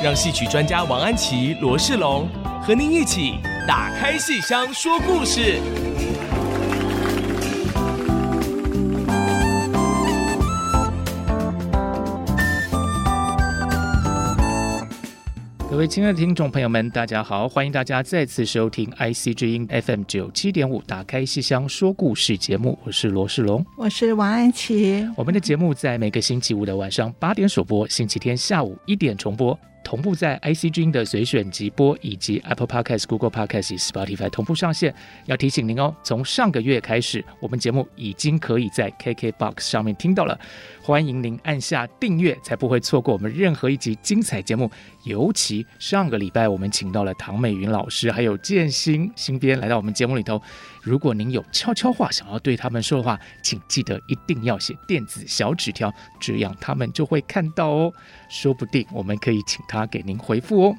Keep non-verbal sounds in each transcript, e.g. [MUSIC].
让戏曲专家王安琪、罗世龙和您一起打开戏箱说故事。各位亲爱的听众朋友们，大家好！欢迎大家再次收听 IC 之音 FM 九七点五《打开戏箱说故事》节目，我是罗世龙，我是王安琪。我们的节目在每个星期五的晚上八点首播，星期天下午一点重播。同步在 IC 之音的随选集播，以及 Apple Podcast、Google Podcast Spotify 同步上线。要提醒您哦，从上个月开始，我们节目已经可以在 KKBOX 上面听到了。欢迎您按下订阅，才不会错过我们任何一集精彩节目。尤其上个礼拜，我们请到了唐美云老师，还有建新新编来到我们节目里头。如果您有悄悄话想要对他们说的话，请记得一定要写电子小纸条，这样他们就会看到哦。说不定我们可以请他给您回复哦。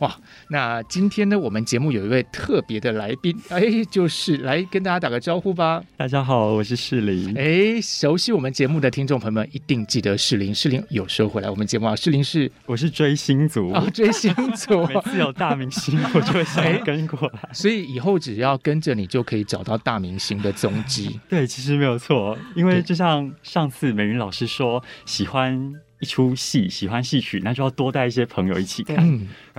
哇，那今天呢，我们节目有一位特别的来宾，哎，就是来跟大家打个招呼吧。大家好，我是世林。哎，熟悉我们节目的听众朋友们一定记得世林。世林有时候回来我们节目啊，世林是我是追星族啊、哦，追星族，[LAUGHS] 每次有大明星我就会想跟过来，[LAUGHS] 所以以后只要跟着你就可以找到大明星的踪迹。[LAUGHS] 对，其实没有错，因为就像上次美云老师说，喜欢。一出戏喜欢戏曲，那就要多带一些朋友一起看。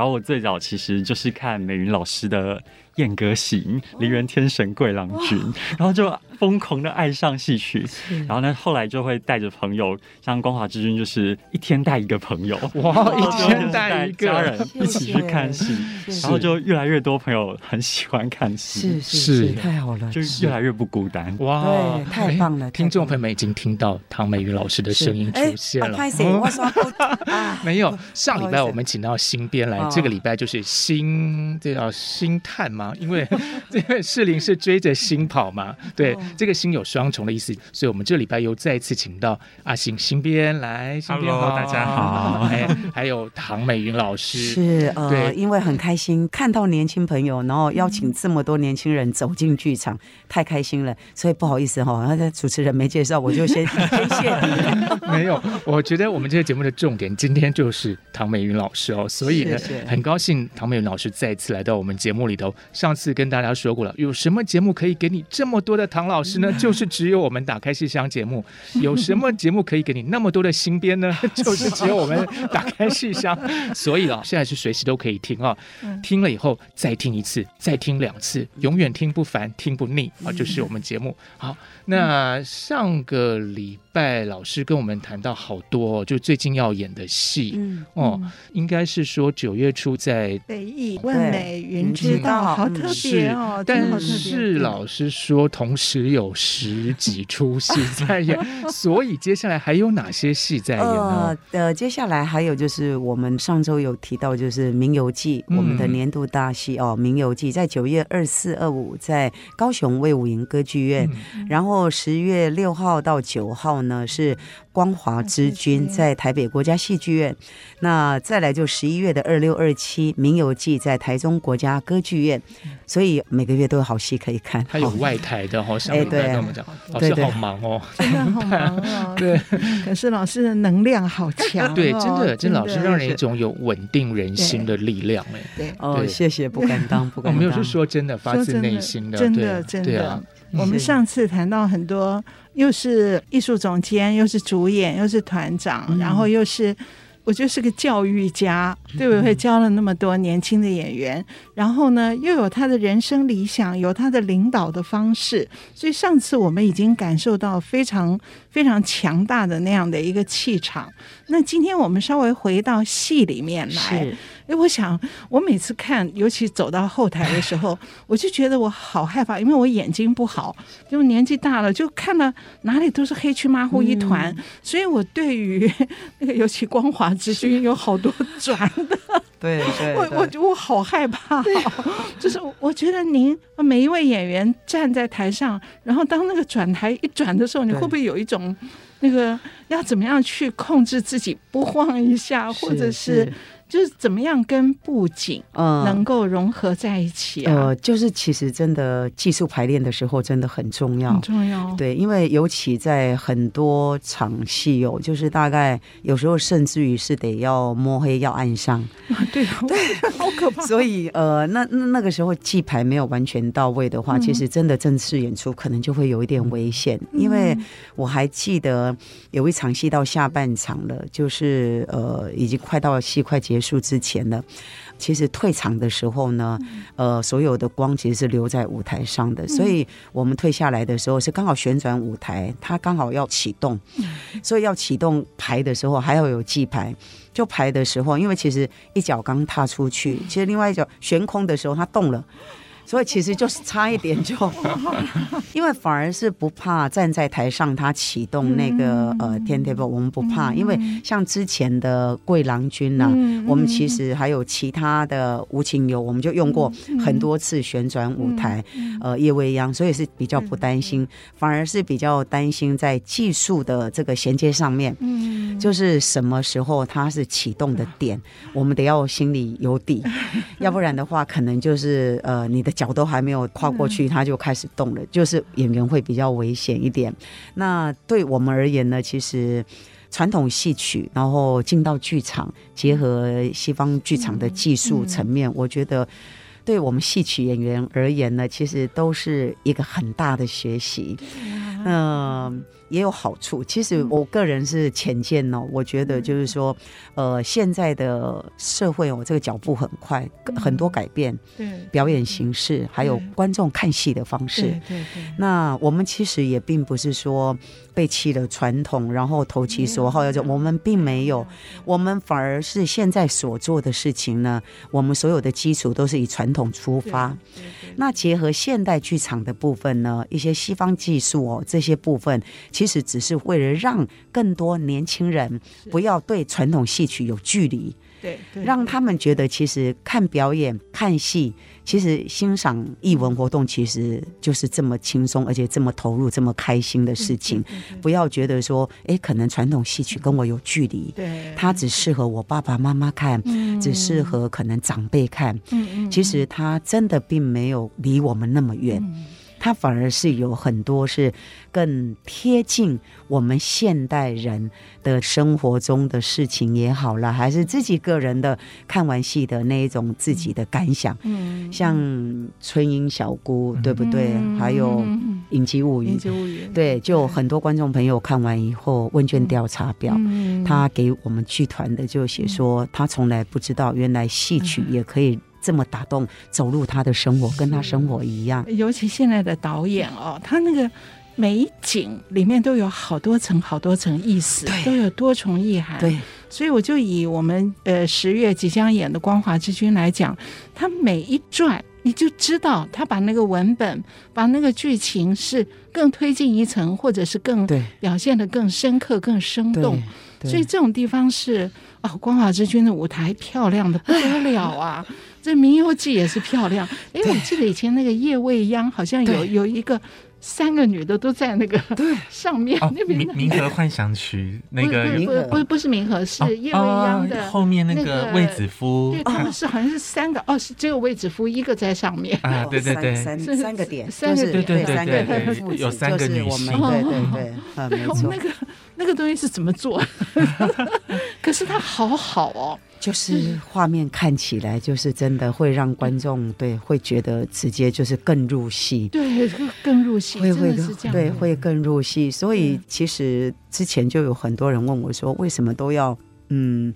然后我最早其实就是看美云老师的《燕歌行》，梨园天神贵郎君，[LAUGHS] 然后就疯狂的爱上戏曲。然后呢，后来就会带着朋友，像光华之君，就是一天带一个朋友，哇，[LAUGHS] 一天带一个家人一起去看戏，然后就越来越多朋友很喜欢看戏，是是，太好了，就越来越不孤单。哇，太棒了！听众朋友们已经听到唐美云老师的声音出现了。我说 [LAUGHS] 没有，上礼拜我们请到新编来，这个礼拜就是星，这叫星探吗？因为 [LAUGHS] 这个士林是追着星跑嘛，对，这个星有双重的意思，所以我们这礼拜又再次请到阿星新编来。新编好，大家好。还 [LAUGHS] 还有唐美云老师，是呃，对，因为很开心看到年轻朋友，然后邀请这么多年轻人走进剧场，太开心了。所以不好意思哈，那主持人没介绍，我就先 [LAUGHS] 先谢你。没有，我觉得我们这个节目的重点今天就是唐美云老师哦，所以呢，很高兴唐美云老师再次来到我们节目里头。上次跟大家说过了，有什么节目可以给你这么多的唐老师呢？[LAUGHS] 就是只有我们打开戏箱节目。[LAUGHS] 有什么节目可以给你那么多的新编呢？[LAUGHS] 就是只有我们打开戏箱。所以啊，现在是随时都可以听啊，听了以后再听一次，再听两次，永远听不烦，听不腻啊，就是我们节目。好，那上个礼拜老师跟我们谈到好多，就最近要演的戏，嗯，哦，应该是说九月初在北艺问美云知道，好特别哦。但是老师说，同时有十几出戏在演，[LAUGHS] 所以接下来还有哪些戏在演呢？呃，接下来还有就是我们上周有提到，就是《名游记》，我们的年度大戏哦，《名游记》在九月二四、二五在高雄魏武营歌剧院，然后十月六号到九号呢是。光华之君在台北国家戏剧院，那再来就十一月的二六二七《名游记》在台中国家歌剧院，所以每个月都有好戏可以看。他有外台的，好像哎，对，跟我们讲，老师好忙哦，真的好忙哦。[LAUGHS] 对，可是老师的能量好强，[LAUGHS] 对，真的，真老师让人一种有稳定人心的力量，哎，对，哦，谢谢，不敢当，不敢当，我没有是说真的，发自内心的，真的，真的。我们上次谈到很多。又是艺术总监，又是主演，又是团长，嗯、然后又是，我觉得是个教育家，对不对？教了那么多年轻的演员，嗯、然后呢，又有他的人生理想，有他的领导的方式，所以上次我们已经感受到非常非常强大的那样的一个气场。那今天我们稍微回到戏里面来。哎，我想我每次看，尤其走到后台的时候，我就觉得我好害怕，因为我眼睛不好，就年纪大了，就看到哪里都是黑黢麻糊一团，嗯、所以我对于 [LAUGHS] 那个尤其光华之君有好多 [LAUGHS] 转的，对 [LAUGHS] 对，我我我好害怕，就是我觉得您每一位演员站在台上，然后当那个转台一转的时候，你会不会有一种？那个要怎么样去控制自己不晃一下，或者是，是就是怎么样跟布景能够融合在一起啊？呃，就是其实真的技术排练的时候真的很重要，很重要。对，因为尤其在很多场戏哦，就是大概有时候甚至于是得要摸黑要暗上，[LAUGHS] 对对，好可怕。所以呃，那那那个时候记牌没有完全到位的话，嗯、其实真的正式演出可能就会有一点危险，嗯、因为我还记得有一场戏到下半场了，就是呃，已经快到戏快结束之前呢，其实退场的时候呢，呃，所有的光其实是留在舞台上的，所以我们退下来的时候是刚好旋转舞台，它刚好要启动，所以要启动排的时候还要有记牌，就排的时候，因为其实一脚刚踏出去，其实另外一脚悬空的时候它动了。所以其实就是差一点就，[LAUGHS] 因为反而是不怕站在台上他启动那个呃 turntable，我们不怕，因为像之前的桂郎君呐、啊，我们其实还有其他的无情游，我们就用过很多次旋转舞台，呃夜未央，所以是比较不担心，反而是比较担心在技术的这个衔接上面，嗯。就是什么时候它是启动的点，[LAUGHS] 我们得要心里有底，要不然的话可能就是呃你的。脚都还没有跨过去，他就开始动了，就是演员会比较危险一点。那对我们而言呢，其实传统戏曲，然后进到剧场，结合西方剧场的技术层面，我觉得对我们戏曲演员而言呢，其实都是一个很大的学习。嗯。也有好处。其实我个人是浅见哦，我觉得就是说，呃，现在的社会哦，这个脚步很快，很多改变。对，表演形式还有观众看戏的方式。对对。那我们其实也并不是说背弃了传统，然后投其所好要做。我们并没有，我们反而是现在所做的事情呢，我们所有的基础都是以传统出发。那结合现代剧场的部分呢，一些西方技术哦，这些部分。其实只是为了让更多年轻人不要对传统戏曲有距离，对，让他们觉得其实看表演、看戏，其实欣赏艺文活动，其实就是这么轻松，而且这么投入、这么开心的事情。不要觉得说，哎，可能传统戏曲跟我有距离，对，它只适合我爸爸妈妈看，只适合可能长辈看。嗯其实它真的并没有离我们那么远。它反而是有很多是更贴近我们现代人的生活中的事情也好啦，还是自己个人的看完戏的那一种自己的感想。嗯，像春英小姑，对不对？还有影集物语，影集物语，对，就很多观众朋友看完以后，问卷调查表，嗯他给我们剧团的就写说，他从来不知道原来戏曲也可以。这么打动，走入他的生活，跟他生活一样。尤其现在的导演哦，他那个每一景里面都有好多层、好多层意思，都有多重意涵。对，所以我就以我们呃十月即将演的《光华之君》来讲，他每一转你就知道他把那个文本、把那个剧情是更推进一层，或者是更表现的更深刻、更生动。所以这种地方是哦，《光华之君》的舞台漂亮的不得了啊！[LAUGHS] 这《名游记》也是漂亮。哎，我记得以前那个叶未央好像有有一个三个女的都在那个对 [LAUGHS] 上面 [LAUGHS] 那边。明明河幻想曲那个不不不是明和，是叶未央的后面那个卫子夫。对，他们是好像是三个哦，是只有卫子夫一个在上面啊。对对对，三三个点，三个对对对对，有三个女性。对对对，啊，没错。那个那个东西是怎么做？[LAUGHS] 可是它好好哦。就是画面看起来就是真的会让观众对会觉得直接就是更入戏，对，更入戏，会会对会更入戏。所以其实之前就有很多人问我说，为什么都要嗯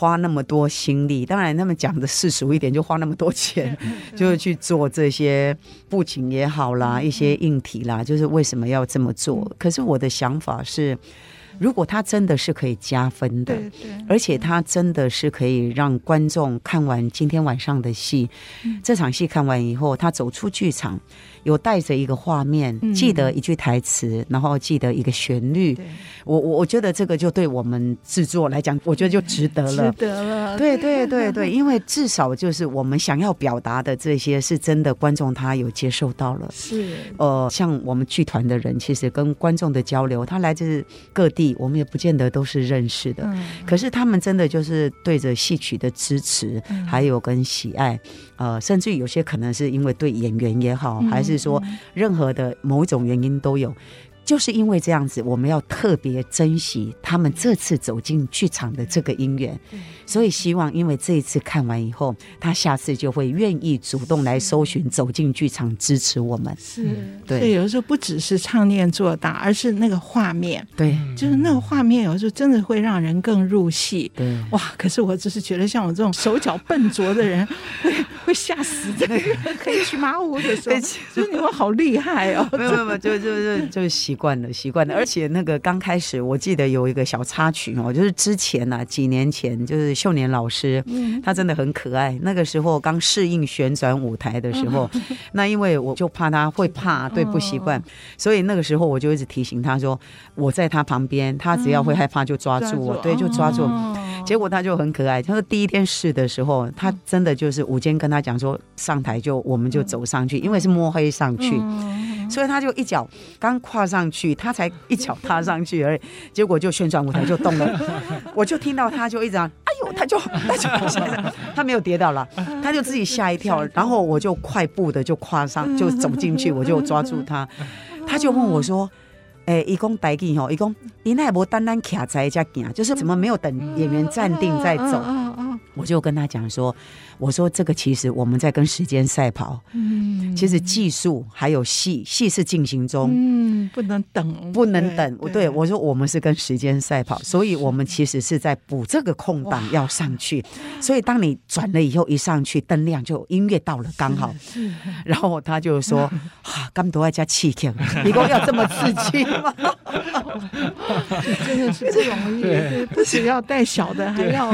花那么多心力？当然他们讲的世俗一点，就花那么多钱，[LAUGHS] [LAUGHS] 就是去做这些布景也好啦，一些硬体啦，就是为什么要这么做？可是我的想法是。如果它真的是可以加分的，对对，而且它真的是可以让观众看完今天晚上的戏，这场戏看完以后，他走出剧场。有带着一个画面，记得一句台词，嗯、然后记得一个旋律。我我我觉得这个就对我们制作来讲，我觉得就值得了。值得了。对对对对，[LAUGHS] 因为至少就是我们想要表达的这些是真的，观众他有接受到了。是。呃，像我们剧团的人，其实跟观众的交流，他来自各地，我们也不见得都是认识的。嗯、可是他们真的就是对着戏曲的支持，还有跟喜爱。呃，甚至有些可能是因为对演员也好，还是说任何的某一种原因都有。就是因为这样子，我们要特别珍惜他们这次走进剧场的这个因缘，所以希望因为这一次看完以后，他下次就会愿意主动来搜寻走进剧场支持我们。是，对，所以有的时候不只是唱念做打，而是那个画面，对，就是那个画面，有的时候真的会让人更入戏。对，哇！可是我只是觉得，像我这种手脚笨拙的人，会 [LAUGHS] 会吓死这个黑漆麻乌的时候，所以你们好厉害哦！没有没有，就就就就习。习惯了，习惯了。而且那个刚开始，我记得有一个小插曲哦，就是之前呢、啊，几年前，就是秀年老师，他真的很可爱。那个时候刚适应旋转舞台的时候，那因为我就怕他会怕，对，不习惯，所以那个时候我就一直提醒他说，我在他旁边，他只要会害怕就抓住我，对，就抓住。结果他就很可爱。他说第一天试的时候，他真的就是午间跟他讲说，上台就我们就走上去，因为是摸黑上去。所以他就一脚刚跨上去，他才一脚踏上去而已，结果就旋转舞台就动了。[LAUGHS] 我就听到他就一直，哎呦，他就他就他没有跌倒了，他就自己吓一跳，然后我就快步的就跨上就走进去，我就抓住他，他就问我说：“哎、欸，一共带几吼？一共你那无单单卡在家行，就是怎么没有等演员站定再走？”我就跟他讲说。我说这个其实我们在跟时间赛跑，嗯，其实技术还有戏，戏是进行中，嗯，不能等，不能等。对，对我说我们是跟时间赛跑，所以我们其实是在补这个空档要上去。所以当你转了以后一上去，灯亮就音乐到了刚好。然后他就说：“ [LAUGHS] 啊，刚都在加气球，一共要这么刺激吗？” [LAUGHS] 真的是不容易，对，不只要带小的，还要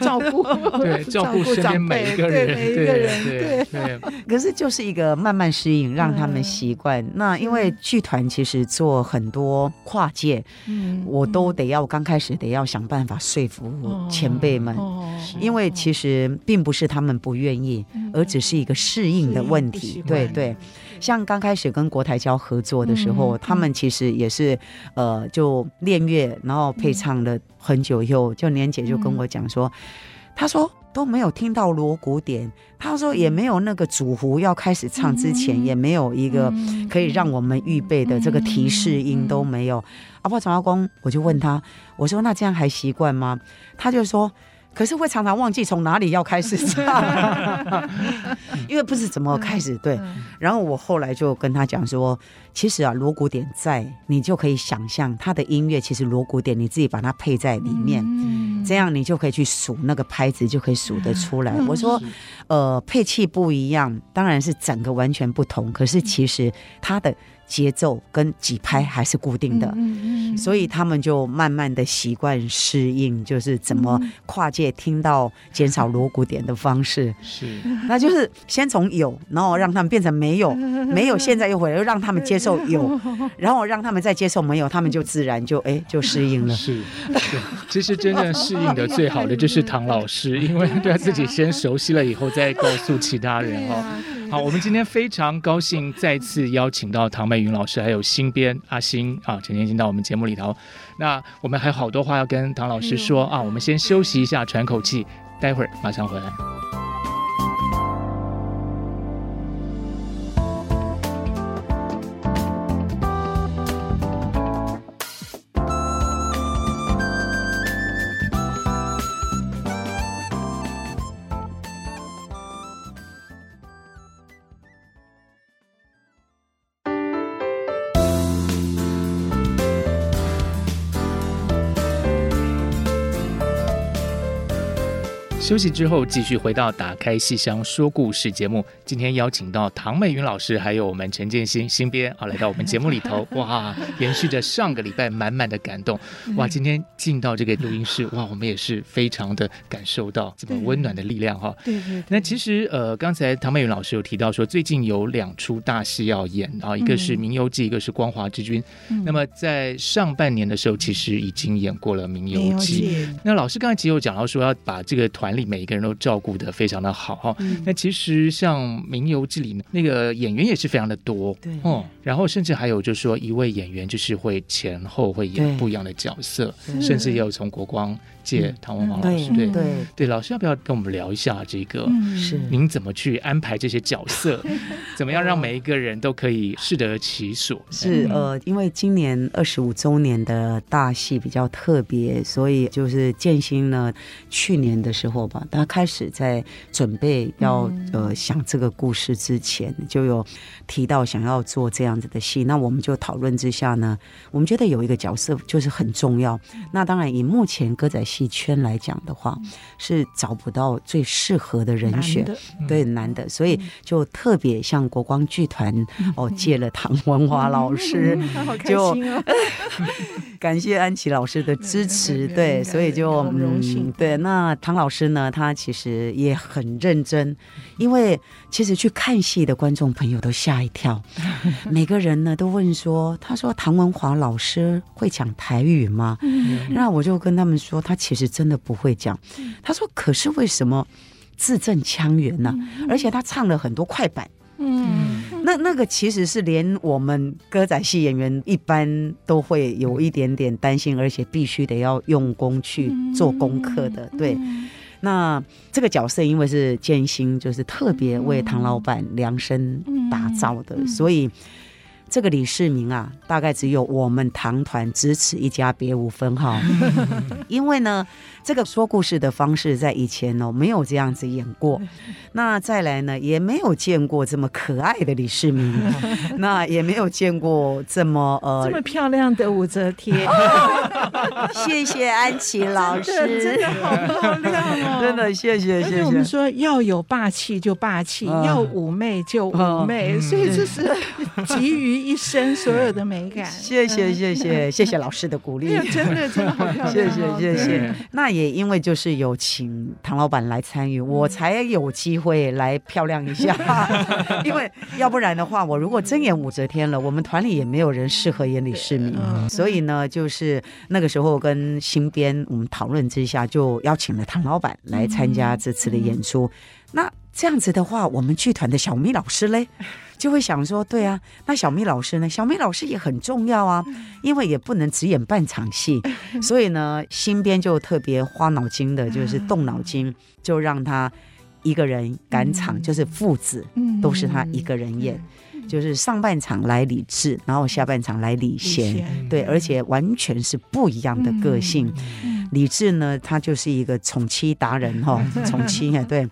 照顾，[LAUGHS] 对，[LAUGHS] 照顾身边。每一个人，每一个人，对。对。可是就是一个慢慢适应，让他们习惯。那因为剧团其实做很多跨界，嗯，我都得要刚开始得要想办法说服前辈们，因为其实并不是他们不愿意，而只是一个适应的问题。对对，像刚开始跟国台交合作的时候，他们其实也是呃，就练乐，然后配唱了很久以后，就年姐就跟我讲说，她说。都没有听到锣鼓点，他说也没有那个主胡要开始唱之前，也没有一个可以让我们预备的这个提示音都没有。阿婆长阿公，我就问他，我说那这样还习惯吗？他就说。可是会常常忘记从哪里要开始 [LAUGHS] 唱，因为不知怎么开始。对，然后我后来就跟他讲说，其实啊，锣鼓点在，你就可以想象他的音乐，其实锣鼓点你自己把它配在里面，这样你就可以去数那个拍子，就可以数得出来。我说，呃，配器不一样，当然是整个完全不同，可是其实它的。节奏跟几拍还是固定的，嗯嗯、所以他们就慢慢的习惯适应，就是怎么跨界听到减少锣鼓点的方式。是，那就是先从有，然后让他们变成没有，[LAUGHS] 没有现在又回来，又让他们接受有，然后让他们再接受没有，他们就自然就 [LAUGHS] 哎就适应了。是，其实真正适应的最好的就是唐老师，因为对他自己先熟悉了以后，再告诉其他人哦。好，我们今天非常高兴再次邀请到唐美云老师，还有新编阿星啊，陈天进到我们节目里头。那我们还有好多话要跟唐老师说啊，我们先休息一下，喘口气，待会儿马上回来。休息之后，继续回到《打开戏箱说故事》节目。今天邀请到唐美云老师，还有我们陈建新新编啊，来到我们节目里头。[LAUGHS] 哇，延续着上个礼拜满满的感动。哇，今天进到这个录音室，哇，我们也是非常的感受到这么温暖的力量哈。[LAUGHS] 对对，那其实呃，刚才唐美云老师有提到说，最近有两出大戏要演啊，一个是《名游记》，一个是《光华之君》。嗯。那么在上半年的时候，其实已经演过了《名游记》。那老师刚才其实有讲到说，要把这个团里每一个人都照顾的非常的好哈。那其实像《名游记》里那个演员也是非常的多，对哦。然后甚至还有就是说一位演员就是会前后会演不一样的角色，甚至也有从国光借唐文华老师，对对对。老师要不要跟我们聊一下这个？是您怎么去安排这些角色？[LAUGHS] 怎么样让每一个人都可以适得其所？是呃，因为今年二十五周年的大戏比较特别，所以就是建新呢，去年的时候吧，他开始在准备要呃想这个故事之前，就有提到想要做这样子的戏。那我们就讨论之下呢，我们觉得有一个角色就是很重要。那当然以目前歌仔戏圈来讲的话，是找不到最适合的人选，对，难的，所以就特别向国光剧团哦借了唐文华老师，[LAUGHS] 就 [LAUGHS] 感谢安琪老师的支持，对，所以就嗯，对，那唐老师呢，他其实也很认真，因为其实去看戏的观众朋友都吓一跳，每个人呢都问说，他说唐文华老师会讲台语吗？那我就跟他们说，他其实真的不会讲。他说，可是为什么字正腔圆呢？而且他唱了很多快板。嗯，那那个其实是连我们歌仔戏演员一般都会有一点点担心，而且必须得要用功去做功课的。对，那这个角色因为是建新，就是特别为唐老板量身打造的，所以。这个李世民啊，大概只有我们唐团只此一家，别无分号。[LAUGHS] 因为呢，这个说故事的方式在以前哦，没有这样子演过。那再来呢，也没有见过这么可爱的李世民，[LAUGHS] 那也没有见过这么呃这么漂亮的武则天。[LAUGHS] 谢谢安琪老师，真的好漂亮哦！真的谢谢谢谢。而且我们说要有霸气就霸气，要妩媚就妩媚，所以这是急于。一生所有的美感，[LAUGHS] 谢谢谢谢 [LAUGHS] 谢谢老师的鼓励，真的真的好漂亮，[LAUGHS] 谢谢谢谢。那也因为就是有请唐老板来参与，我才有机会来漂亮一下。因为要不然的话，我如果真演武则天了，我们团里也没有人适合演李世民。所以呢，就是那个时候跟新编我们讨论之下，就邀请了唐老板来参加这次的演出。那这样子的话，我们剧团的小咪老师嘞？就会想说，对啊，那小咪老师呢？小咪老师也很重要啊，因为也不能只演半场戏，所以呢，新编就特别花脑筋的，就是动脑筋，就让他一个人赶场，就是父子都是他一个人演，就是上半场来李智，然后下半场来李贤，对，而且完全是不一样的个性。李智呢，他就是一个宠妻达人哈，[LAUGHS] 宠妻啊，对。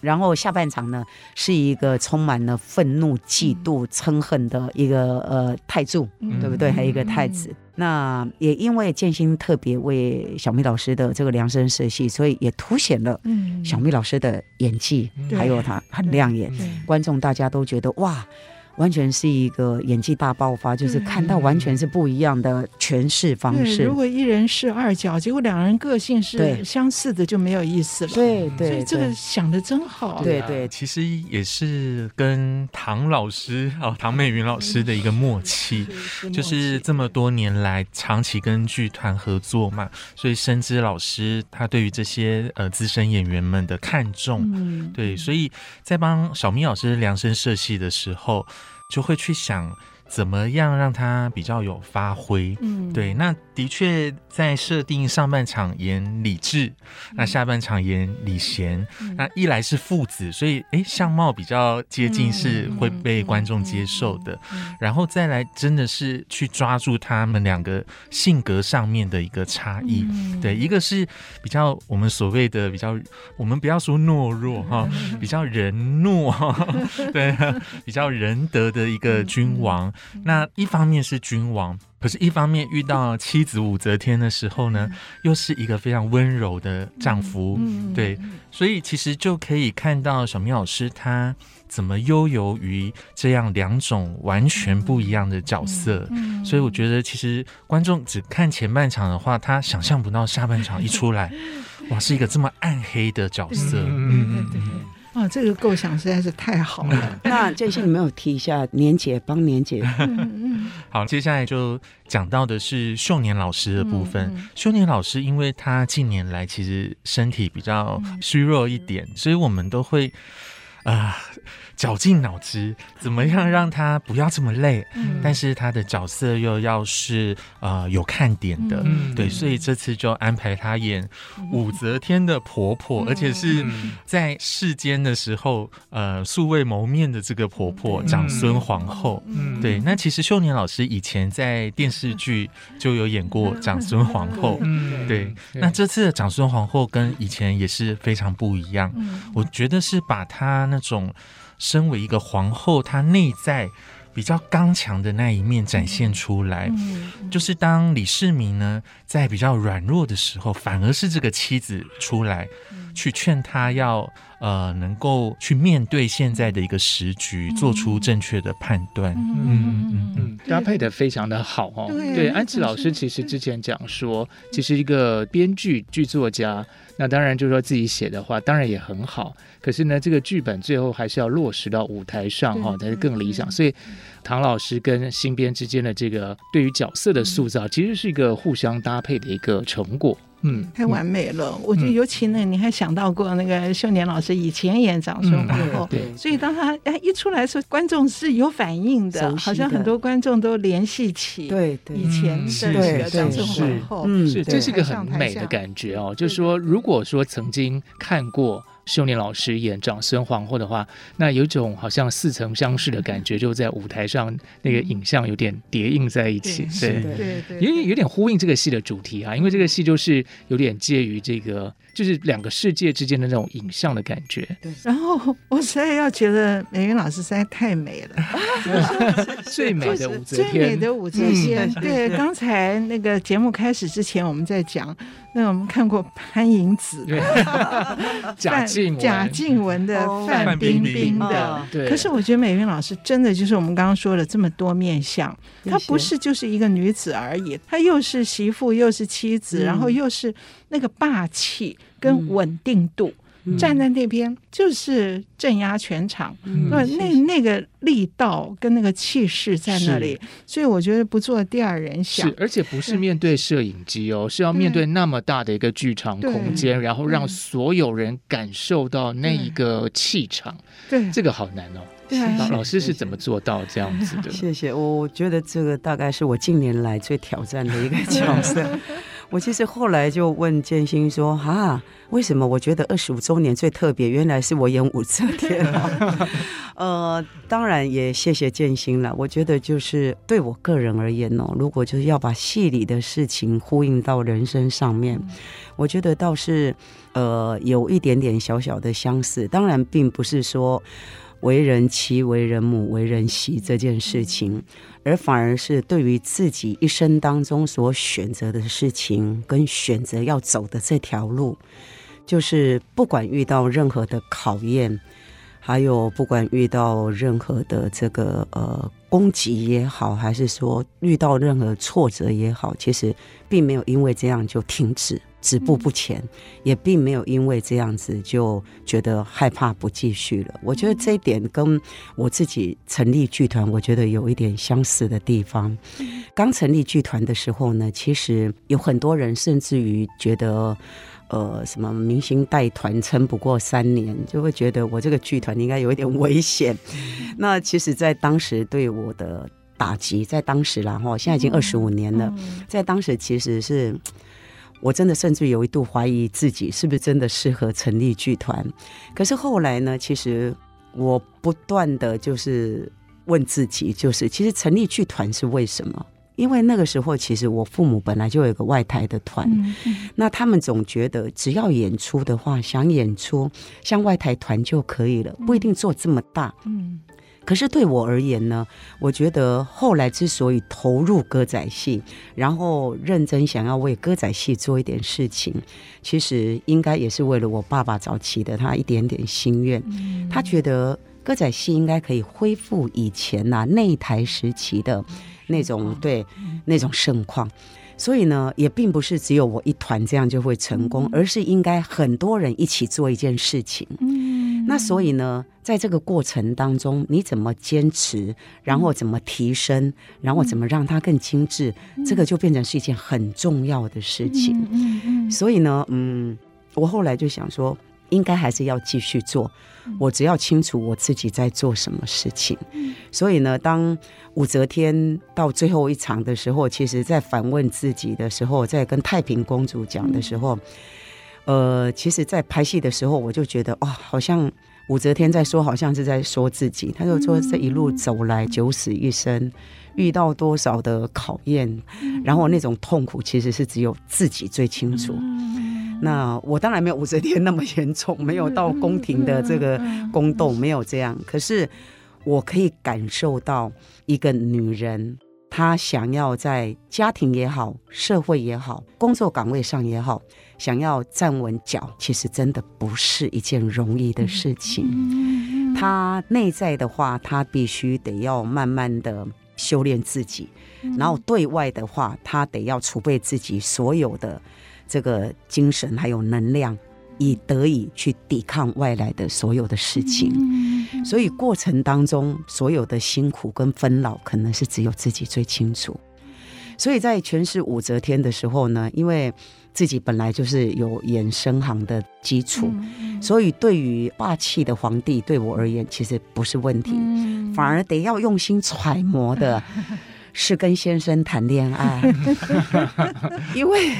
然后下半场呢，是一个充满了愤怒、嫉妒、憎恨的一个呃太柱，对不对？还有一个太子。那也因为建新特别为小咪老师的这个量身设计，所以也凸显了小咪老师的演技，还有他很亮眼，观众大家都觉得哇。完全是一个演技大爆发，就是看到完全是不一样的诠释方式。如果一人饰二角，结果两人个性是相似的，就没有意思了。对对，所以这个想的真好。对对，其实也是跟唐老师哦，唐美云老师的一个默契，就是这么多年来长期跟剧团合作嘛，所以深知老师他对于这些呃资深演员们的看重。嗯对，所以在帮小咪老师量身设戏的时候。就会去想。怎么样让他比较有发挥？嗯，对，那的确在设定上半场演李治，嗯、那下半场演李贤，嗯、那一来是父子，所以哎，相貌比较接近，是会被观众接受的。然后再来，真的是去抓住他们两个性格上面的一个差异。嗯、对，一个是比较我们所谓的比较，我们不要说懦弱哈，[LAUGHS] 比较仁懦，[LAUGHS] 对，比较仁德的一个君王。那一方面是君王，可是一方面遇到妻子武则天的时候呢，又是一个非常温柔的丈夫。对，所以其实就可以看到小明老师他怎么悠游于这样两种完全不一样的角色。所以我觉得，其实观众只看前半场的话，他想象不到下半场一出来，哇，是一个这么暗黑的角色。嗯嗯嗯。哦，这个构想实在是太好了。[LAUGHS] 那这些，你没有提一下年姐帮年姐？好，接下来就讲到的是秀年老师的部分。嗯嗯、秀年老师，因为他近年来其实身体比较虚弱一点，嗯、所以我们都会啊。呃绞尽脑汁，怎么样让他不要这么累？嗯、但是他的角色又要是呃有看点的，嗯、对，所以这次就安排他演武则天的婆婆，嗯、而且是在世间的时候呃素未谋面的这个婆婆长孙皇后。嗯、对，那其实秀年老师以前在电视剧就有演过长孙皇后。嗯、对，那这次的长孙皇后跟以前也是非常不一样。嗯、我觉得是把她那种。身为一个皇后，她内在比较刚强的那一面展现出来，就是当李世民呢在比较软弱的时候，反而是这个妻子出来。去劝他要呃，能够去面对现在的一个时局，做出正确的判断。嗯嗯嗯，搭配的非常的好哦。对，对，安琪老师其实之前讲说，其实一个编剧剧作家，那当然就是说自己写的话，当然也很好。可是呢，这个剧本最后还是要落实到舞台上哈，才是更理想。所以，唐老师跟新编之间的这个对于角色的塑造，其实是一个互相搭配的一个成果。嗯，太完美了。我觉得尤其呢，你还想到过那个秀年老师以前演长孙皇后，对，所以当他哎一出来的时候，观众是有反应的，好像很多观众都联系起对以前的那个长孙皇后，嗯，是这是一个很美的感觉哦。就是说，如果说曾经看过。秀莲老师演长孙皇后的话，那有一种好像似曾相识的感觉，就在舞台上那个影像有点叠印在一起，对对对，有点有点呼应这个戏的主题啊，因为这个戏就是有点介于这个。就是两个世界之间的那种影像的感觉。对，然后我实在要觉得美云老师实在太美了，[LAUGHS] 最美的武则天，最美的武则天。对，[LAUGHS] 刚才那个节目开始之前，我们在讲，那我们看过潘迎紫、[LAUGHS] 贾静贾静雯的范冰冰的。对。可是我觉得美云老师真的就是我们刚刚说的这么多面相，她不是就是一个女子而已，她又是媳妇，又是妻子，然后又是。那个霸气跟稳定度，嗯、站在那边就是镇压全场，嗯、那那个力道跟那个气势在那里，所以我觉得不做第二人想。是，而且不是面对摄影机哦，是要面对那么大的一个剧场空间，然后让所有人感受到那一个气场。对，这个好难哦。对，老师是怎么做到这样子的？[LAUGHS] 谢谢，我觉得这个大概是我近年来最挑战的一个角色。[LAUGHS] [LAUGHS] 我其实后来就问建兴说：“啊，为什么我觉得二十五周年最特别？原来是我演武则天啊。[LAUGHS] ”呃，当然也谢谢建兴了。我觉得就是对我个人而言哦，如果就是要把戏里的事情呼应到人生上面，我觉得倒是呃有一点点小小的相似。当然，并不是说。为人妻、为人母、为人媳这件事情，而反而是对于自己一生当中所选择的事情，跟选择要走的这条路，就是不管遇到任何的考验，还有不管遇到任何的这个呃攻击也好，还是说遇到任何挫折也好，其实并没有因为这样就停止。止步不前，也并没有因为这样子就觉得害怕不继续了。我觉得这一点跟我自己成立剧团，我觉得有一点相似的地方。刚成立剧团的时候呢，其实有很多人甚至于觉得，呃，什么明星带团撑不过三年，就会觉得我这个剧团应该有一点危险。那其实，在当时对我的打击，在当时然后现在已经二十五年了，在当时其实是。我真的甚至有一度怀疑自己是不是真的适合成立剧团，可是后来呢，其实我不断的就是问自己，就是其实成立剧团是为什么？因为那个时候其实我父母本来就有一个外台的团，嗯嗯、那他们总觉得只要演出的话，想演出像外台团就可以了，不一定做这么大。嗯。可是对我而言呢，我觉得后来之所以投入歌仔戏，然后认真想要为歌仔戏做一点事情，其实应该也是为了我爸爸早期的他一点点心愿。他觉得歌仔戏应该可以恢复以前呐、啊、内台时期的那种对那种盛况。所以呢，也并不是只有我一团这样就会成功，而是应该很多人一起做一件事情。嗯，那所以呢，在这个过程当中，你怎么坚持，然后怎么提升，然后怎么让它更精致，这个就变成是一件很重要的事情。嗯嗯。所以呢，嗯，我后来就想说，应该还是要继续做。我只要清楚我自己在做什么事情，所以呢，当武则天到最后一场的时候，其实在反问自己的时候，在跟太平公主讲的时候，呃，其实，在拍戏的时候，我就觉得，哦，好像武则天在说，好像是在说自己。他就说，这一路走来，九死一生，遇到多少的考验，然后那种痛苦，其实是只有自己最清楚。那我当然没有武则天那么严重，没有到宫廷的这个宫斗，没有这样。可是我可以感受到一个女人，她想要在家庭也好、社会也好、工作岗位上也好，想要站稳脚，其实真的不是一件容易的事情。他内在的话，他必须得要慢慢的修炼自己，然后对外的话，他得要储备自己所有的。这个精神还有能量，以得以去抵抗外来的所有的事情。所以过程当中所有的辛苦跟纷扰，可能是只有自己最清楚。所以在诠释武则天的时候呢，因为自己本来就是有演生行的基础，所以对于霸气的皇帝，对我而言其实不是问题，反而得要用心揣摩的。[LAUGHS] 是跟先生谈恋爱，[LAUGHS] 因为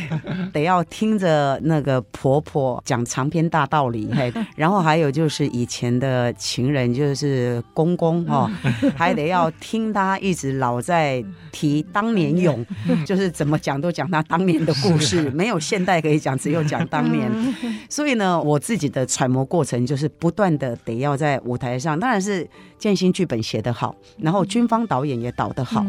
得要听着那个婆婆讲长篇大道理，嘿 [LAUGHS] 然后还有就是以前的情人就是公公哦，还得要听他一直老在提当年勇，就是怎么讲都讲他当年的故事，没有现代可以讲，只有讲当年。所以呢，我自己的揣摩过程就是不断的得要在舞台上，当然是建新剧本写得好，然后军方导演也导得好。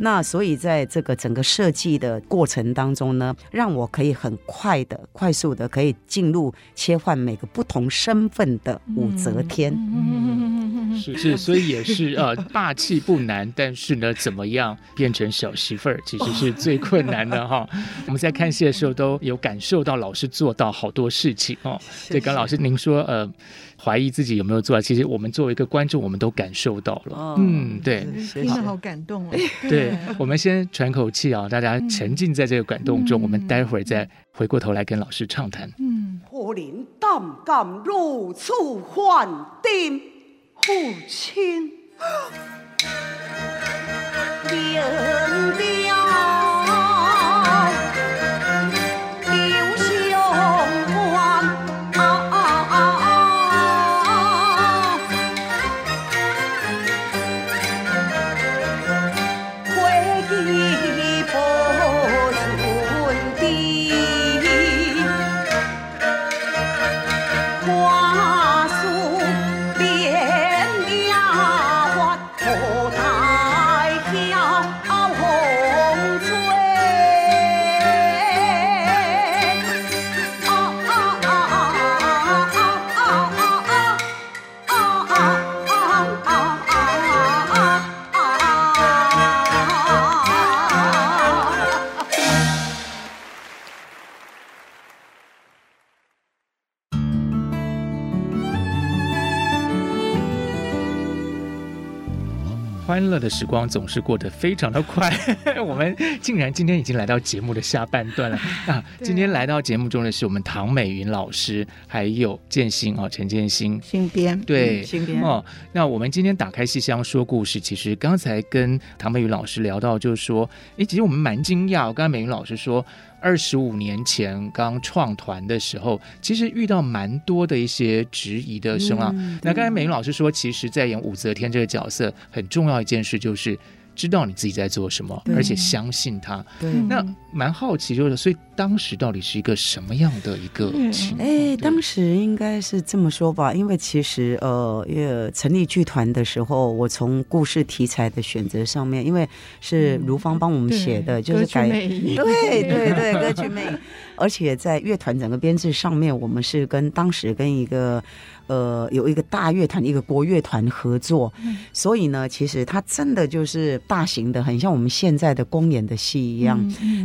那所以在这个整个设计的过程当中呢，让我可以很快的、快速的可以进入切换每个不同身份的武则天。嗯，是是，所以也是呃，霸气不难，但是呢，怎么样变成小媳妇儿，其实是最困难的哈。[LAUGHS] 我们在看戏的时候都有感受到老师做到好多事情哦。所以刚老师您说呃。怀疑自己有没有做，其实我们作为一个观众，我们都感受到了。哦、嗯，对，听得好感动哦。对，我们先喘口气啊，大家沉浸在这个感动中，嗯、我们待会儿再回过头来跟老师畅谈。嗯，可怜胆敢如此还定父亲，[GASPS] 欢乐的时光总是过得非常的快，[LAUGHS] 我们竟然今天已经来到节目的下半段了 [LAUGHS] 啊！今天来到节目中的是我们唐美云老师，还有建新哦，陈建新新编对、嗯、新编哦。那我们今天打开戏箱说故事，其实刚才跟唐美云老师聊到，就是说，哎，其实我们蛮惊讶。我刚才美云老师说。二十五年前刚创团的时候，其实遇到蛮多的一些质疑的声浪。嗯、那刚才美云老师说，其实，在演武则天这个角色，很重要一件事就是知道你自己在做什么，而且相信他。对，那蛮好奇，就是所以当时到底是一个什么样的一个情况？哎，当时应该是这么说吧，因为其实呃，因为成立剧团的时候，我从故事题材的选择上面，因为是如芳帮我们写的，就是改 [LAUGHS] 对对对歌剧魅影，而且在乐团整个编制上面，我们是跟当时跟一个。呃，有一个大乐团，一个国乐团合作，嗯、所以呢，其实它真的就是大型的，很像我们现在的公演的戏一样。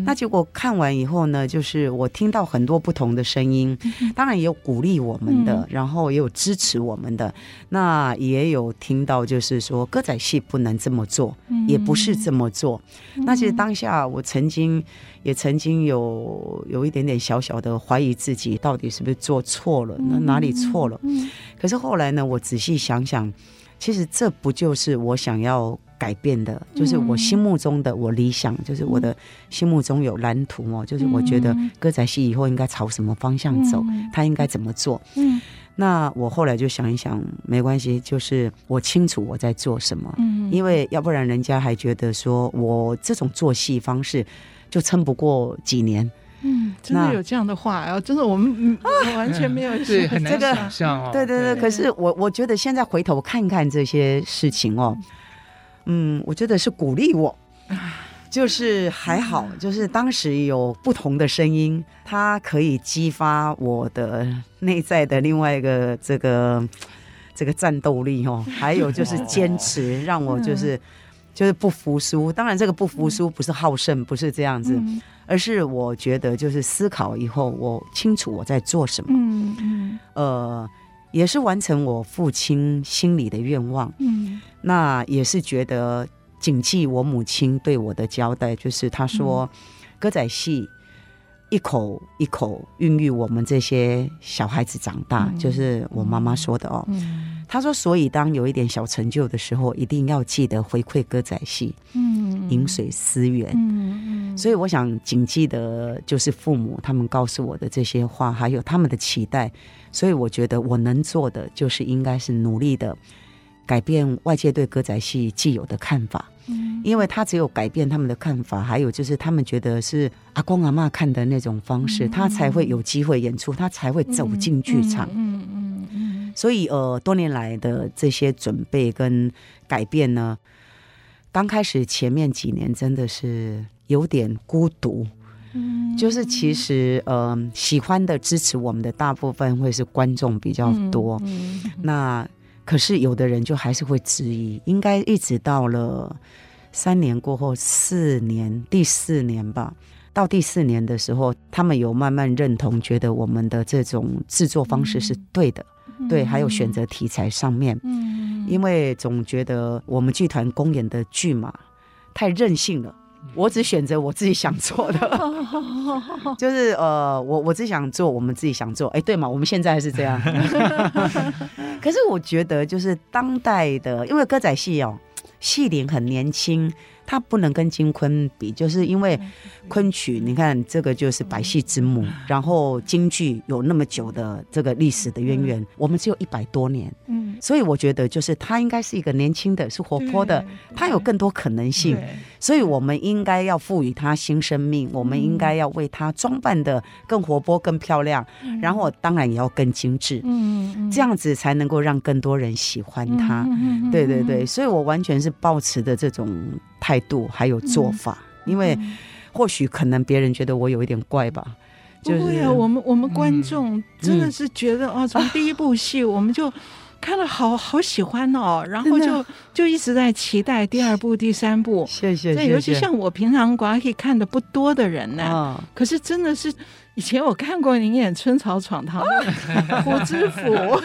那结果看完以后呢，就是我听到很多不同的声音，嗯、当然也有鼓励我们的，嗯、然后也有支持我们的，那也有听到就是说歌仔戏不能这么做，嗯、也不是这么做。嗯、那其实当下我曾经。也曾经有有一点点小小的怀疑自己到底是不是做错了，那哪里错了？可是后来呢，我仔细想想，其实这不就是我想要改变的，就是我心目中的我理想，就是我的心目中有蓝图哦，就是我觉得歌仔戏以后应该朝什么方向走，他应该怎么做？嗯那我后来就想一想，没关系，就是我清楚我在做什么，因为要不然人家还觉得说我这种做戏方式。就撑不过几年，嗯，真的有这样的话，然后真的我们完全没有对很难想象哦。对对对，可是我我觉得现在回头看看这些事情哦，嗯，我觉得是鼓励我，就是还好，就是当时有不同的声音，它可以激发我的内在的另外一个这个这个战斗力哦，还有就是坚持，让我就是。就是不服输，当然这个不服输不是好胜，不是这样子，嗯、而是我觉得就是思考以后，我清楚我在做什么，嗯嗯，呃，也是完成我父亲心里的愿望，嗯，那也是觉得谨记我母亲对我的交代，就是她说，歌仔戏一口一口孕育我们这些小孩子长大，嗯、就是我妈妈说的哦。嗯他说：“所以，当有一点小成就的时候，一定要记得回馈歌仔戏，嗯，饮水思源，嗯，所以，我想谨记的就是父母他们告诉我的这些话，还有他们的期待。所以，我觉得我能做的就是应该是努力的改变外界对歌仔戏既有的看法，嗯，因为他只有改变他们的看法，还有就是他们觉得是阿公阿妈看的那种方式，他才会有机会演出，他才会走进剧场，嗯嗯。”所以，呃，多年来的这些准备跟改变呢，刚开始前面几年真的是有点孤独，嗯，就是其实，呃，喜欢的、支持我们的大部分会是观众比较多，嗯，嗯，那可是有的人就还是会质疑，应该一直到了三年过后，四年，第四年吧，到第四年的时候，他们有慢慢认同，觉得我们的这种制作方式是对的。对，还有选择题材上面，嗯，因为总觉得我们剧团公演的剧嘛，太任性了。我只选择我自己想做的，[LAUGHS] 就是呃，我我只想做我们自己想做。哎，对嘛，我们现在是这样。[LAUGHS] 可是我觉得，就是当代的，因为歌仔戏哦，戏龄很年轻。他不能跟金昆比，就是因为昆曲，你看这个就是百戏之母，然后京剧有那么久的这个历史的渊源，我们只有一百多年，嗯，所以我觉得就是他应该是一个年轻的，是活泼的，他有更多可能性，所以我们应该要赋予他新生命，我们应该要为他装扮的更活泼、更漂亮，然后当然也要更精致，嗯，这样子才能够让更多人喜欢他，对对对，所以我完全是抱持的这种。态度还有做法，嗯、因为或许可能别人觉得我有一点怪吧，就是不会啊，我们我们观众真的是觉得、嗯、哦，从第一部戏 [LAUGHS] 我们就看了好好喜欢哦，然后就就一直在期待第二部、第三部。谢谢，谢谢。尤其像我平常可以看的不多的人呢，哦、可是真的是。以前我看过您演《春草闯堂》的胡知府，[LAUGHS]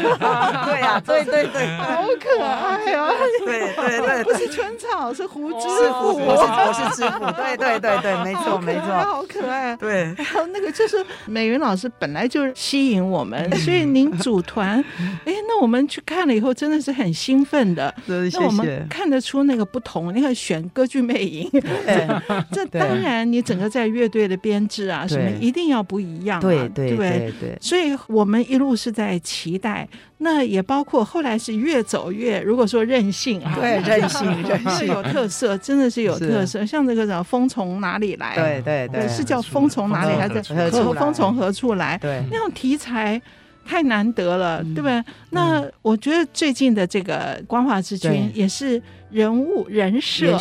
对呀，对对对，好可爱啊！对对对，不是春草，是胡知府，我是我是知府，[LAUGHS] 对对对对，没错没错，好可爱。对，还有那个就是美云老师本来就吸引我们，[LAUGHS] 所以您组团，[LAUGHS] 哎，那那我们去看了以后，真的是很兴奋的。那我们看得出那个不同。你看选歌剧魅影，这当然你整个在乐队的编制啊什么一定要不一样啊。对对对。所以我们一路是在期待，那也包括后来是越走越，如果说任性啊，对任性任性有特色，真的是有特色。像这个叫风从哪里来？对对对，是叫风从哪里？还是和风从何处来？对，那种题材。太难得了，对吧？那我觉得最近的这个《光华之君》也是人物人设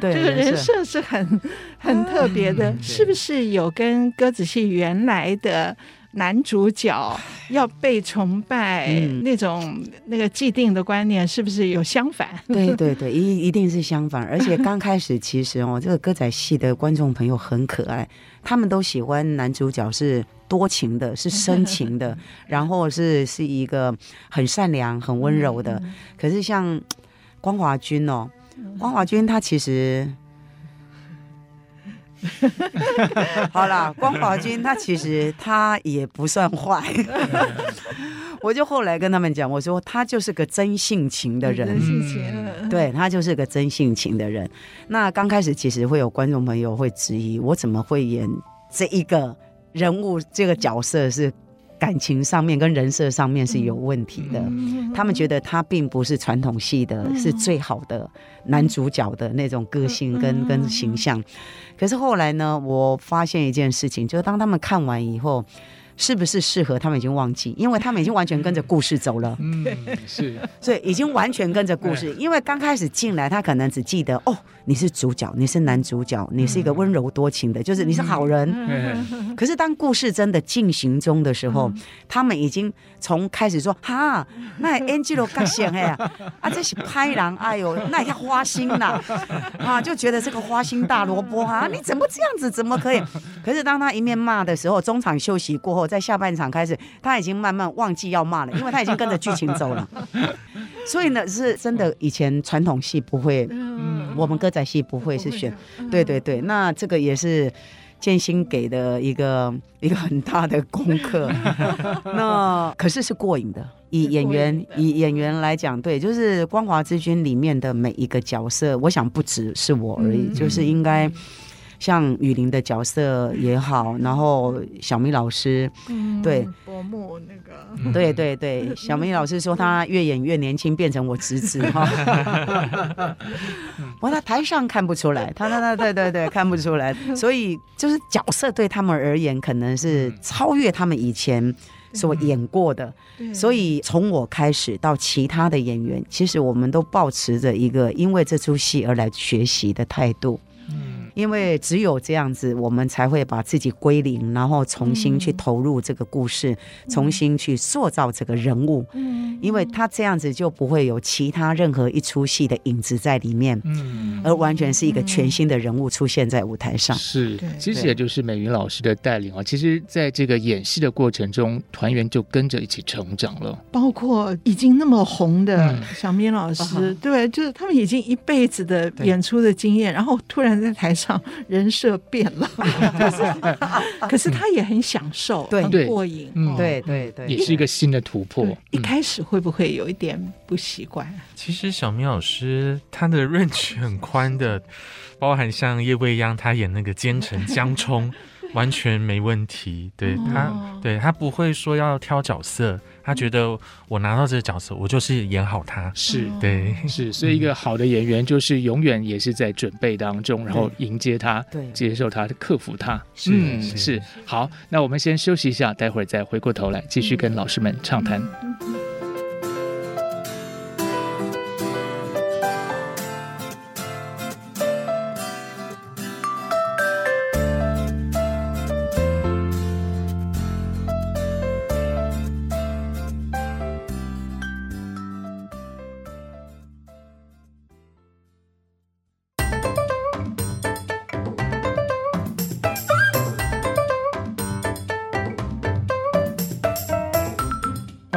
对，这个人设是很很特别的，是不是有跟歌子戏原来的男主角要被崇拜那种那个既定的观念，是不是有相反？[LAUGHS] 对对对，一一定是相反。而且刚开始其实哦，这个歌仔戏的观众朋友很可爱，他们都喜欢男主角是。多情的，是 [LAUGHS] 深情的，然后是是一个很善良、很温柔的。可是像光华君哦，光华君他其实，[LAUGHS] 好啦，光宝君他其实他也不算坏。[LAUGHS] 我就后来跟他们讲，我说他就是个真性情的人，真性情，对，他就是个真性情的人。那刚开始其实会有观众朋友会质疑，我怎么会演这一个？人物这个角色是感情上面跟人设上面是有问题的，他们觉得他并不是传统戏的，是最好的男主角的那种个性跟跟形象。可是后来呢，我发现一件事情，就是当他们看完以后。是不是适合他们已经忘记，因为他们已经完全跟着故事走了。嗯，是，所以已经完全跟着故事。因为刚开始进来，他可能只记得哦，你是主角，你是男主角，你是一个温柔多情的，就是你是好人。嗯。可是当故事真的进行中的时候，他们已经从开始说哈，那 Angelo 干啥呀？[LAUGHS] 啊，这是拍狼，哎呦，那也花心呐，[LAUGHS] 啊，就觉得这个花心大萝卜啊，你怎么这样子？怎么可以？可是当他一面骂的时候，中场休息过后。在下半场开始，他已经慢慢忘记要骂了，因为他已经跟着剧情走了。[LAUGHS] 所以呢，是真的，以前传统戏不会，嗯，我们歌仔戏不会是选，对对对。那这个也是建新给的一个 [LAUGHS] 一个很大的功课。[LAUGHS] 那可是是过瘾的，以演员以演员来讲，对，就是《光华之君》里面的每一个角色，我想不只是我而已，就是应该。像雨林的角色也好，然后小明老师，嗯、对。伯母那个，对对对，[LAUGHS] 小明老师说他越演越年轻，变成我侄子 [LAUGHS] 哈。我在台上看不出来，他他他对对对看不出来，所以就是角色对他们而言，可能是超越他们以前所演过的。所以从我开始到其他的演员，其实我们都抱持着一个因为这出戏而来学习的态度。因为只有这样子，我们才会把自己归零，然后重新去投入这个故事，嗯、重新去塑造这个人物。嗯，因为他这样子就不会有其他任何一出戏的影子在里面，嗯，而完全是一个全新的人物出现在舞台上。是，其实也就是美云老师的带领啊。其实，在这个演戏的过程中，团员就跟着一起成长了。包括已经那么红的小明老师，嗯、对，就是他们已经一辈子的演出的经验，然后突然在台上。人设变了，[LAUGHS] 可是可是他也很享受，对很过瘾，嗯，对对对，也是一个新的突破。一开始会不会有一点不习惯？其实小明老师他的 range 很宽的，包含像叶未央他演那个奸臣江充，完全没问题。对他，对他不会说要挑角色。他觉得我拿到这个角色，我就是演好他，是对，是，所以一个好的演员就是永远也是在准备当中，然后迎接他，对，接受他，克服他，是，是。好，那我们先休息一下，待会儿再回过头来继续跟老师们畅谈。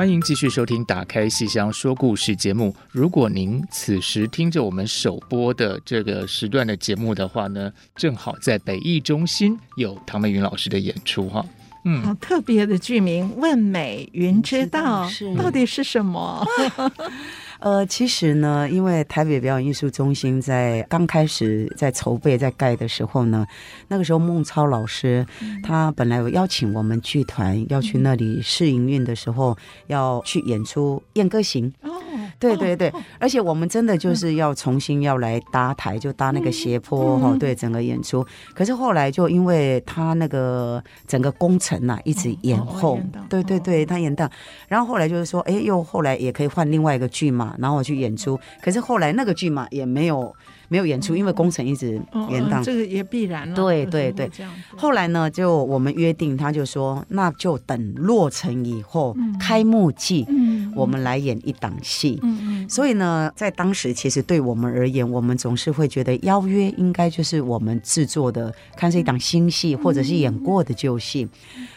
欢迎继续收听《打开戏箱说故事》节目。如果您此时听着我们首播的这个时段的节目的话呢，正好在北艺中心有唐美云老师的演出哈。嗯，好特别的剧名《问美云知道》，到底是什么？[LAUGHS] 呃，其实呢，因为台北表演艺术中心在刚开始在筹备在盖的时候呢，那个时候孟超老师他本来有邀请我们剧团要去那里试营运的时候，要去演出《燕歌行》。对对对，[LAUGHS] 而且我们真的就是要重新要来搭台，就搭那个斜坡哈，对整个演出。可是后来就因为他那个整个工程呐一直延后，对对对，他延宕。然后后来就是说，哎，又后来也可以换另外一个剧嘛。然后我去演出，可是后来那个剧嘛也没有没有演出，因为工程一直延宕。这个也必然了。对对对。后来呢，就我们约定，他就说，那就等落成以后，开幕季，我们来演一档戏。嗯所以呢，在当时其实对我们而言，我们总是会觉得邀约应该就是我们制作的，看是一档新戏，或者是演过的旧戏。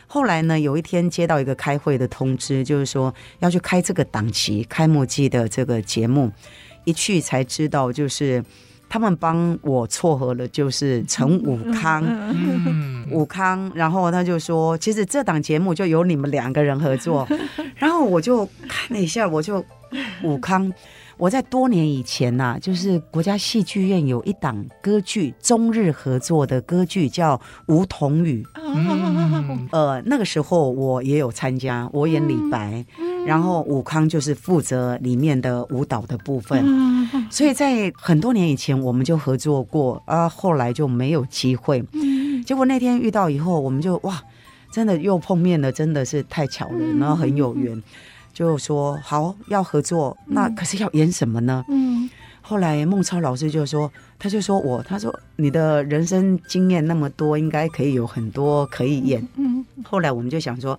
后来呢，有一天接到一个开会的通知，就是说要去开这个档期开幕季的这个节目，一去才知道，就是他们帮我撮合了，就是陈武康，武康，然后他就说，其实这档节目就由你们两个人合作，[LAUGHS] 然后我就看了一下，我就武康。我在多年以前呐、啊，就是国家戏剧院有一档歌剧，中日合作的歌剧叫《梧桐雨》。嗯，呃，那个时候我也有参加，我演李白，然后武康就是负责里面的舞蹈的部分。所以在很多年以前我们就合作过，啊，后来就没有机会。结果那天遇到以后，我们就哇，真的又碰面了，真的是太巧了，然后很有缘。就说好要合作，那可是要演什么呢？嗯，后来孟超老师就说，他就说我，他说你的人生经验那么多，应该可以有很多可以演。嗯，后来我们就想说，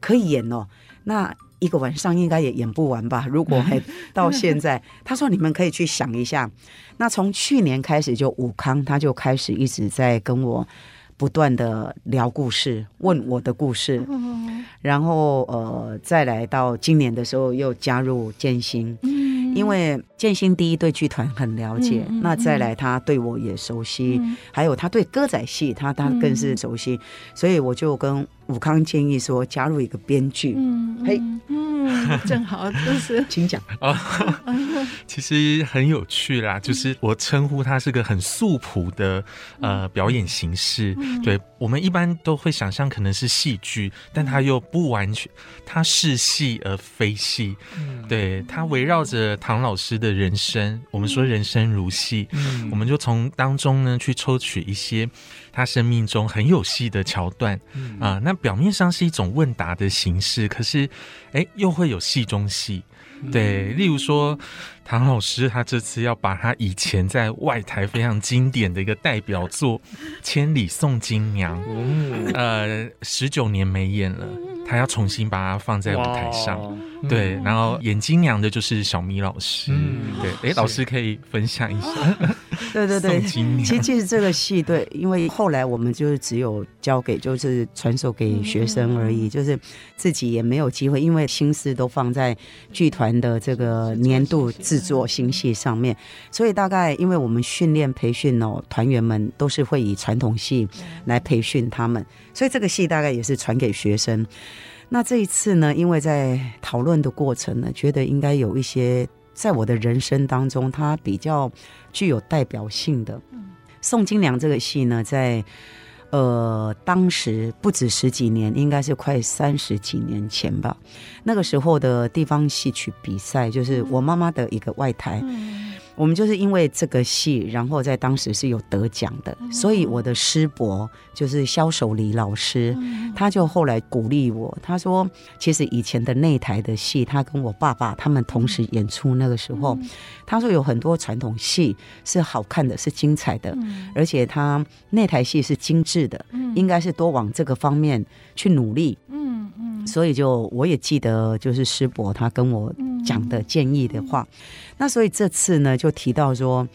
可以演哦，那一个晚上应该也演不完吧？如果还到现在，[LAUGHS] 他说你们可以去想一下。那从去年开始，就武康他就开始一直在跟我。不断的聊故事，问我的故事，然后呃，再来到今年的时候又加入建新，因为建新第一对剧团很了解，那再来他对我也熟悉，还有他对歌仔戏他他更是熟悉，所以我就跟武康建议说加入一个编剧，嘿。嗯，正好就是，请讲啊。其实很有趣啦，就是我称呼它是个很素朴的呃表演形式。对，我们一般都会想象可能是戏剧，但它又不完全，它是戏而非戏。对，它围绕着唐老师的人生，我们说人生如戏，我们就从当中呢去抽取一些他生命中很有戏的桥段啊。那表面上是一种问答的形式，可是哎又。会有戏中戏，对，例如说唐老师，他这次要把他以前在外台非常经典的一个代表作《千里送金娘》，呃，十九年没演了。他要重新把它放在舞台上，嗯、对，然后演金娘的就是小米老师，嗯、对，哎，老师可以分享一下，[LAUGHS] 对对对，其实其实这个戏，对，因为后来我们就是只有交给，就是传授给学生而已，就是自己也没有机会，因为心思都放在剧团的这个年度制作新戏上面，所以大概因为我们训练培训哦，团员们都是会以传统戏来培训他们，所以这个戏大概也是传给学生。那这一次呢，因为在讨论的过程呢，觉得应该有一些在我的人生当中，它比较具有代表性的。宋金良这个戏呢，在呃当时不止十几年，应该是快三十几年前吧。那个时候的地方戏曲比赛，就是我妈妈的一个外台。我们就是因为这个戏，然后在当时是有得奖的，所以我的师伯就是萧守礼老师，他就后来鼓励我，他说，其实以前的内台的戏，他跟我爸爸他们同时演出那个时候，他说有很多传统戏是好看的，是精彩的，而且他内台戏是精致的，应该是多往这个方面去努力。嗯嗯，所以就我也记得，就是师伯他跟我讲的建议的话。那所以这次呢，就提到说，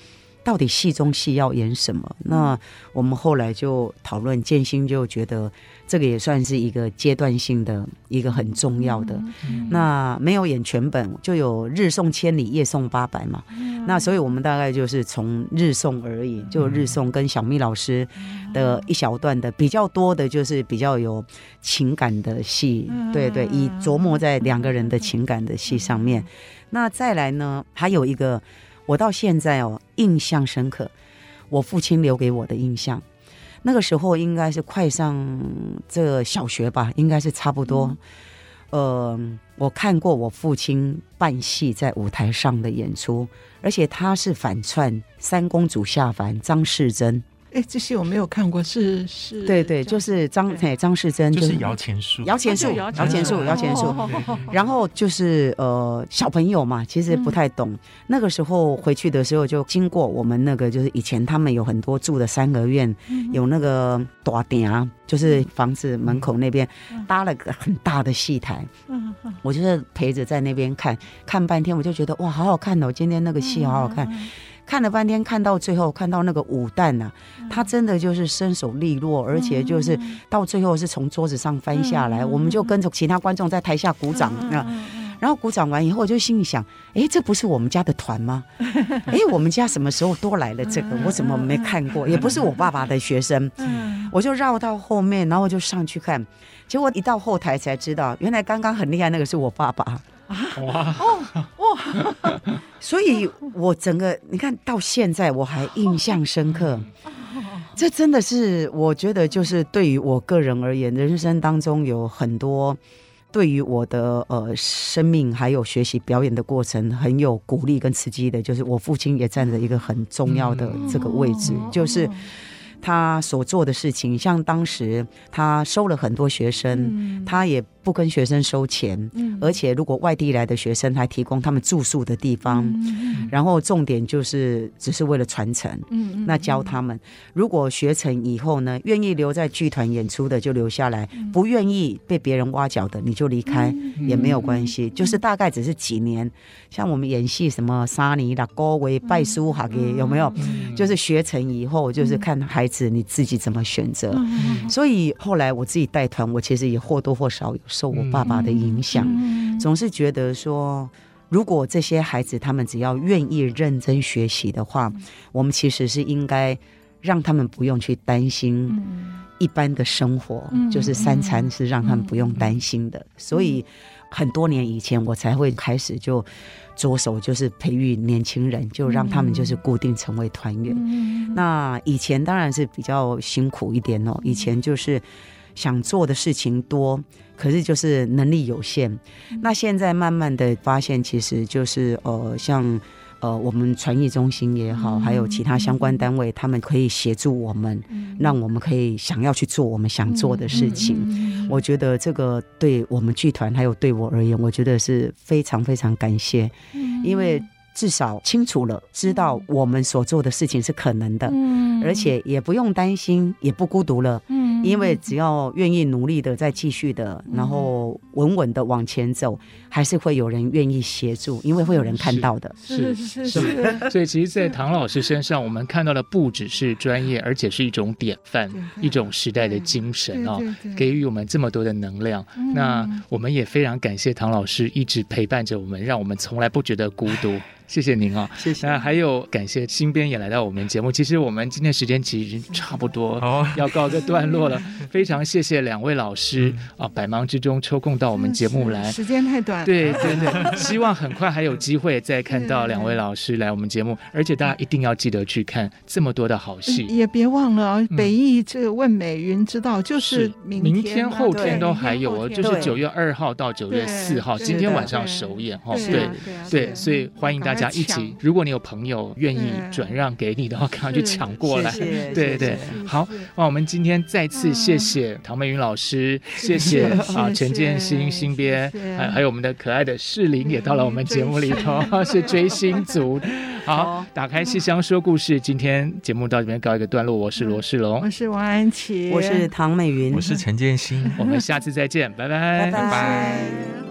到底戏中戏要演什么？那我们后来就讨论，建新就觉得这个也算是一个阶段性的一个很重要的。那没有演全本，就有日送千里，夜送八百嘛。那所以我们大概就是从日送而已，就日送跟小咪老师的一小段的比较多的，就是比较有情感的戏，对对，以琢磨在两个人的情感的戏上面。那再来呢，还有一个我到现在哦印象深刻，我父亲留给我的印象。那个时候应该是快上这小学吧，应该是差不多。嗯、呃，我看过我父亲扮戏在舞台上的演出，而且他是反串三公主下凡张世珍。哎，这些我没有看过，是是，对对，就是张哎张世珍，就是摇钱树，摇钱树，摇钱树，摇钱树。然后就是呃小朋友嘛，其实不太懂。那个时候回去的时候，就经过我们那个，就是以前他们有很多住的三合院，有那个大顶，就是房子门口那边搭了个很大的戏台。我就是陪着在那边看看半天，我就觉得哇，好好看哦，今天那个戏好好看。看了半天，看到最后，看到那个武旦呐，他真的就是身手利落，而且就是到最后是从桌子上翻下来，我们就跟着其他观众在台下鼓掌啊。然后鼓掌完以后，我就心里想，哎，这不是我们家的团吗？[LAUGHS] 哎，我们家什么时候多来了这个？我怎么没看过？也不是我爸爸的学生，我就绕到后面，然后就上去看，结果一到后台才知道，原来刚刚很厉害那个是我爸爸。哇哦哇！[LAUGHS] 所以，我整个你看到现在我还印象深刻。这真的是我觉得，就是对于我个人而言，人生当中有很多对于我的呃生命还有学习表演的过程很有鼓励跟刺激的，就是我父亲也站在一个很重要的这个位置，就是。他所做的事情，像当时他收了很多学生，嗯、他也不跟学生收钱，嗯、而且如果外地来的学生，还提供他们住宿的地方，嗯、然后重点就是只是为了传承，嗯、那教他们，如果学成以后呢，愿意留在剧团演出的就留下来，嗯、不愿意被别人挖角的你就离开，嗯、也没有关系，嗯、就是大概只是几年，像我们演戏什么沙尼啦、高维拜苏哈给有没有？嗯、就是学成以后就是看孩子。你自己怎么选择？所以后来我自己带团，我其实也或多或少有受我爸爸的影响，总是觉得说，如果这些孩子他们只要愿意认真学习的话，我们其实是应该让他们不用去担心一般的生活，就是三餐是让他们不用担心的。所以很多年以前，我才会开始就。着手就是培育年轻人，就让他们就是固定成为团员。嗯、那以前当然是比较辛苦一点哦，以前就是想做的事情多，可是就是能力有限。嗯、那现在慢慢的发现，其实就是呃像。呃，我们传艺中心也好，还有其他相关单位，他们可以协助我们，让我们可以想要去做我们想做的事情。我觉得这个对我们剧团还有对我而言，我觉得是非常非常感谢，因为至少清楚了，知道我们所做的事情是可能的，嗯而且也不用担心，也不孤独了。嗯因为只要愿意努力的再继续的，然后稳稳的往前走，还是会有人愿意协助，因为会有人看到的。是是是，是。所以 [LAUGHS] 其实，在唐老师身上，我们看到的不只是专业，而且是一种典范，一种时代的精神哦，给予我们这么多的能量。那我们也非常感谢唐老师一直陪伴着我们，让我们从来不觉得孤独。[LAUGHS] 谢谢您啊，谢谢。那还有感谢新编也来到我们节目。其实我们今天时间其实已经差不多要告个段落了。[LAUGHS] 非常谢谢两位老师啊，百忙之中抽空到我们节目来，时间太短。对对对，[LAUGHS] 希望很快还有机会再看到两位老师来我们节目，而且大家一定要记得去看这么多的好戏。也别忘了北艺这个问美云知道，就是明天后天都还有哦，就是九月二号到九月四号，今天晚上首演哦。对对，所以欢迎大家。一起，如果你有朋友愿意转让给你的话，赶快去抢过来。对对，好，那我们今天再次谢谢唐美云老师，谢谢啊陈建新新编，还还有我们的可爱的世林也到了我们节目里头，[LAUGHS] 是追星族。[LAUGHS] 好，打开戏箱说故事，今天节目到这边告一个段落。我是罗世龙，我是王安琪，我是唐美云，我是陈建新，[LAUGHS] 我们下次再见，拜拜，拜拜。